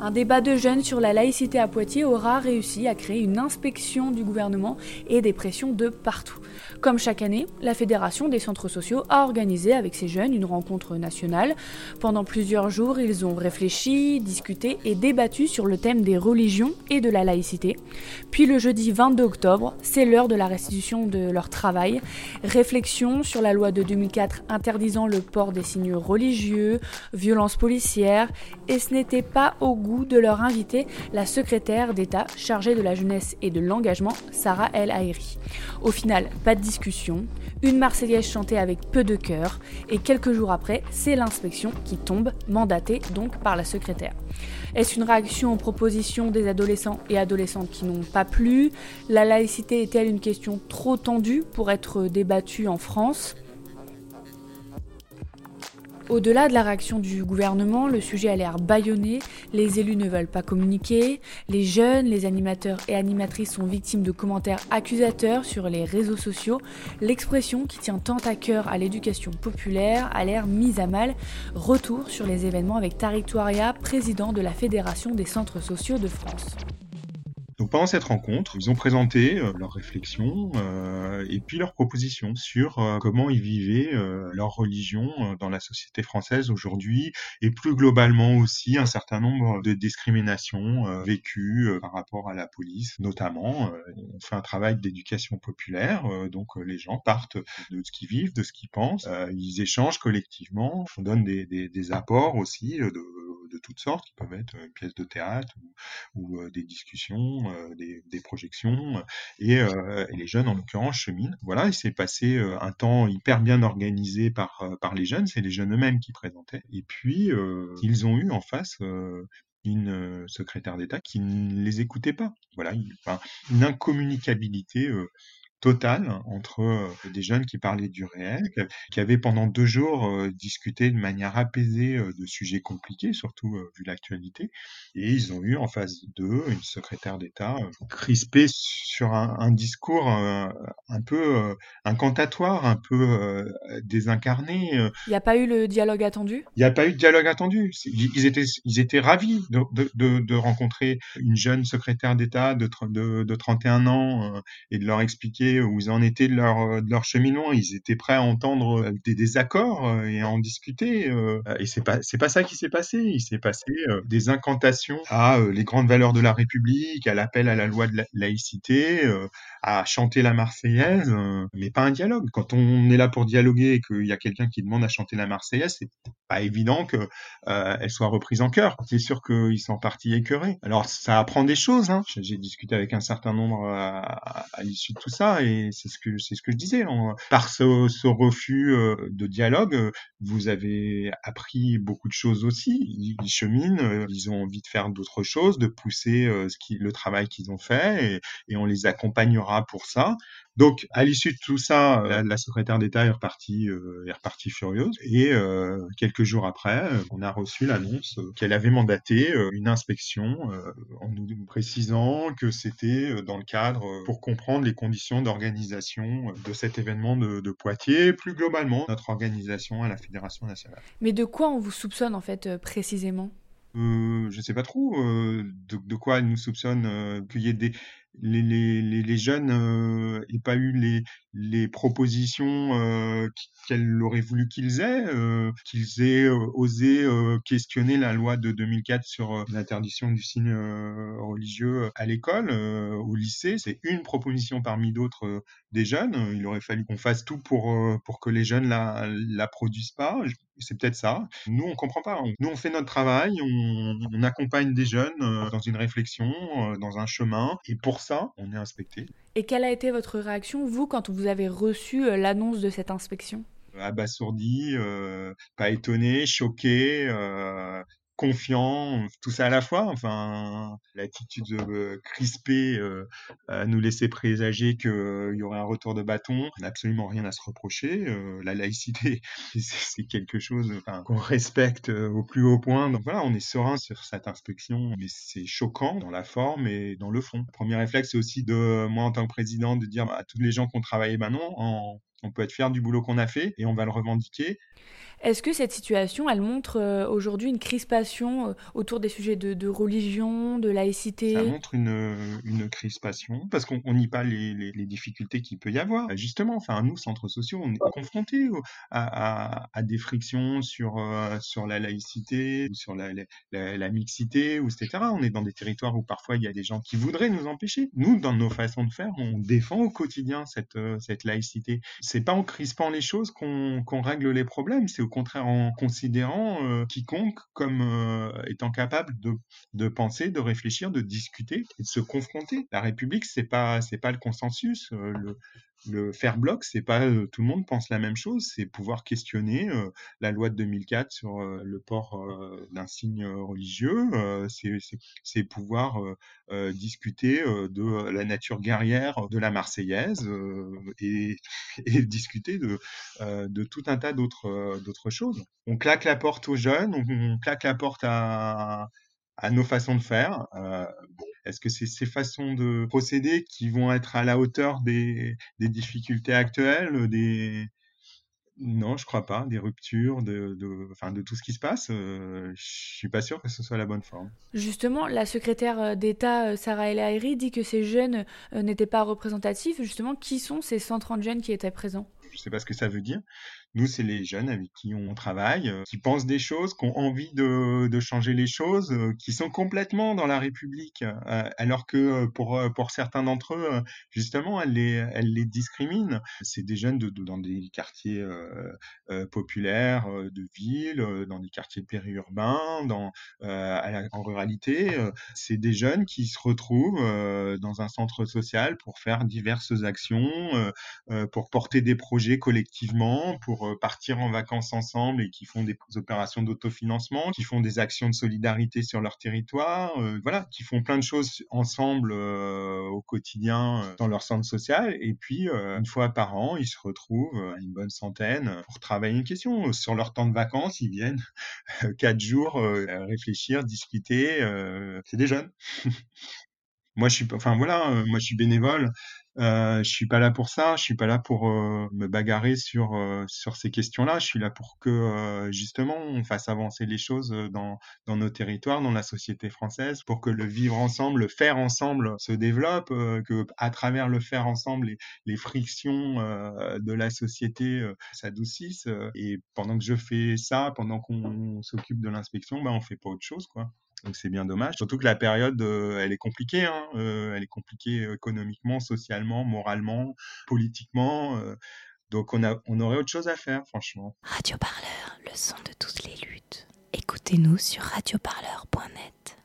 Un débat de jeunes sur la laïcité à Poitiers aura réussi à créer une inspection du gouvernement et des pressions de partout. Comme chaque année, la Fédération des centres sociaux a organisé avec ces jeunes une rencontre nationale. Pendant plusieurs jours, ils ont réfléchi, discuté et débattu sur le thème des religions et de la laïcité. Puis le jeudi 22 octobre, c'est l'heure de la restitution de leur travail. Réflexion sur la loi de 2004 interdisant le port des signes religieux, violences policières, et ce n'était pas au goût de leur inviter la secrétaire d'État chargée de la jeunesse et de l'engagement, Sarah El Haïri. Au final, pas de discussion, une Marseillaise chantée avec peu de cœur, et quelques jours après, c'est l'inspection qui tombe, mandatée donc par la secrétaire. Est-ce une réaction aux propositions des adolescents et adolescentes qui n'ont pas plu? La laïcité est-elle une question trop tendue pour être débattue en France? Au-delà de la réaction du gouvernement, le sujet a l'air bâillonné, les élus ne veulent pas communiquer, les jeunes, les animateurs et animatrices sont victimes de commentaires accusateurs sur les réseaux sociaux, l'expression qui tient tant à cœur à l'éducation populaire a l'air mise à mal. Retour sur les événements avec Tariq président de la Fédération des centres sociaux de France. Pendant cette rencontre, ils ont présenté euh, leurs réflexions euh, et puis leurs propositions sur euh, comment ils vivaient leur religion dans la société française aujourd'hui et plus globalement aussi un certain nombre de discriminations vécues par rapport à la police notamment. on fait un travail d'éducation populaire, donc les gens partent de ce qu'ils vivent, de ce qu'ils pensent, ils échangent collectivement, on donne des, des, des apports aussi de toutes sortes, qui peuvent être une pièce de théâtre ou, ou des discussions, des, des, projections. Et, et, les jeunes, en l'occurrence, cheminent. Voilà, il s'est passé un temps hyper bien organisé par, par les jeunes. C'est les jeunes eux-mêmes qui présentaient. Et puis, ils ont eu en face une secrétaire d'État qui ne les écoutait pas. Voilà, enfin, une incommunicabilité totale entre euh, des jeunes qui parlaient du réel, qui avaient pendant deux jours euh, discuté de manière apaisée euh, de sujets compliqués, surtout vu l'actualité, et ils ont eu en face d'eux une secrétaire d'État crispée sur un, un discours un peu incantatoire, un peu désincarné. Il n'y a pas eu le dialogue attendu? Il n'y a pas eu de dialogue attendu. Ils étaient, ils étaient ravis de, de, de rencontrer une jeune secrétaire d'État de, de, de 31 ans et de leur expliquer où ils en étaient de leur, euh, de cheminement. Ils étaient prêts à entendre euh, des désaccords euh, et à en discuter. Et c'est pas, c'est pas ça qui s'est passé. Il s'est passé des incantations à les grandes valeurs de la République, à l'appel à la loi de la laïcité, à chanter la Marseillaise, mais pas un dialogue. Quand on est là pour dialoguer et qu'il y a quelqu'un qui demande à chanter la Marseillaise, c'est pas évident que elle soit reprise en cœur. C'est sûr qu'ils sont partis écœurés. Alors ça apprend des choses. Hein. J'ai discuté avec un certain nombre à, à l'issue de tout ça et c'est ce que c'est ce que je disais. par ce, ce refus euh, de dialogue, euh, vous avez appris beaucoup de choses aussi. Ils, cheminent, euh, ils ont envie de faire d'autres choses, de pousser ce qui, le travail qu'ils ont fait, et on les accompagnera pour ça. Donc, à l'issue de tout ça, la, secrétaire d'État est repartie, est repartie furieuse. Et quelques jours après, on a reçu l'annonce qu'elle avait mandaté une inspection en nous précisant que c'était dans le cadre pour comprendre les conditions d'organisation de cet événement de, de, Poitiers, plus globalement notre organisation à la Fédération nationale. Mais de quoi on vous soupçonne en fait précisément? Euh, je sais pas trop euh, de, de, quoi elle nous soupçonne euh, qu'il y ait des les, jeunes euh, aient pas eu les, propositions euh, qu'elle aurait voulu qu'ils aient, euh, qu'ils aient euh, osé euh, questionner la loi de 2004 sur l'interdiction du signe religieux à l'école, au lycée. C'est une proposition parmi d'autres des jeunes. Il aurait fallu qu'on fasse tout pour, que les jeunes la produisent pas. C'est peut-être ça. Nous, on comprend pas. Nous, on fait notre travail, on, on accompagne des jeunes dans une réflexion, dans un chemin, et pour ça, on est inspecté. Et quelle a été votre réaction, vous, quand vous avez reçu euh, l'annonce de cette inspection? Abasourdi, euh, pas étonné, choqué, euh, confiant, tout ça à la fois. Enfin, l'attitude euh, crispée euh, nous laissait présager qu'il euh, y aurait un retour de bâton. On absolument rien à se reprocher. Euh, la laïcité, c'est quelque chose enfin, qu'on respecte au plus haut point. Donc voilà, on est serein sur cette inspection, mais c'est choquant dans la forme et dans le fond. Le premier réflexe, c'est aussi de moi en tant que président de dire bah, à tous les gens qui ont travaillé maintenant en On peut être fier du boulot qu'on a fait et on va le revendiquer. Est-ce que cette situation, elle montre euh, aujourd'hui une crispation euh, autour des sujets de, religion, de laïcité? Ça montre une, une crispation parce qu'on nie pas les, les, difficultés qu'il peut y avoir. Bah, justement, enfin, nous, centres sociaux, on est confrontés à, à, des frictions sur, euh, sur la laïcité, sur la, la, mixité, ou etc. On est dans des territoires où parfois il y a des gens qui voudraient nous empêcher. Nous, dans nos façons de faire, on défend au quotidien cette, cette laïcité. C'est pas en crispant les choses qu'on règle les problèmes, c'est au contraire en considérant euh, quiconque comme euh, étant capable de, penser, de réfléchir, de discuter et de se confronter. La République, c'est pas pas le consensus. Euh, le faire bloc, c'est pas tout le monde pense la même chose, c'est pouvoir questionner la loi de 2004 sur le port d'un signe religieux, c'est pouvoir discuter de la nature guerrière de la Marseillaise et, discuter de, tout un tas d'autres choses. On claque la porte aux jeunes, on, claque la porte à, nos façons de faire. Euh, Est-ce que c'est ces façons de procéder qui vont être à la hauteur des, des difficultés actuelles, des non, je crois pas. Des ruptures, de, de, enfin, de tout ce qui se passe, euh, je suis pas sûr que ce soit la bonne forme. Justement, la secrétaire euh, d'État euh, Sarah El Haïry dit que ces jeunes n'étaient pas représentatifs. Justement, qui sont ces 130 jeunes qui étaient présents? Je sais pas ce que ça veut dire. Nous, c'est les jeunes avec qui on travaille, euh, qui pensent des choses, qui ont envie de, changer les choses, euh, qui sont complètement dans la République, euh, alors que pour, pour certains d'entre eux, justement, elle les, elle les discrimine. C'est des jeunes de, dans des quartiers populaires de ville, dans des quartiers périurbains, dans, en ruralité. C'est des jeunes qui se retrouvent dans un centre social pour faire diverses actions, pour porter des projets collectivement, pour euh, partir en vacances ensemble et qui font des opérations d'autofinancement, qui font des actions de solidarité sur leur territoire, euh, voilà, qui font plein de choses ensemble euh, au quotidien dans leur centre social. Et puis, une fois par an, ils se retrouvent une bonne centaine pour travailler une question. Sur leur temps de vacances, ils viennent quatre jours réfléchir, discuter. C'est des jeunes. moi je suis enfin voilà moi je suis bénévole euh, je suis pas là pour ça, je suis pas là pour euh, me bagarrer sur euh, sur ces questions-là. Je suis là pour que euh, justement on fasse avancer les choses dans dans nos territoires, dans la société française, pour que le vivre ensemble, le faire ensemble se développe, que à travers le faire ensemble, les, les frictions de la société s'adoucissent. et pendant que je fais ça, pendant qu'on s'occupe de l'inspection, ben on fait pas autre chose, quoi. Donc c'est bien dommage. Surtout que la période, euh, elle est compliquée. Hein. Euh, elle est compliquée économiquement, socialement, moralement, politiquement. Euh. donc on, aurait autre chose à faire, franchement. Radio Parleur, le son de toutes les luttes. Écoutez-nous sur radioparleur.net.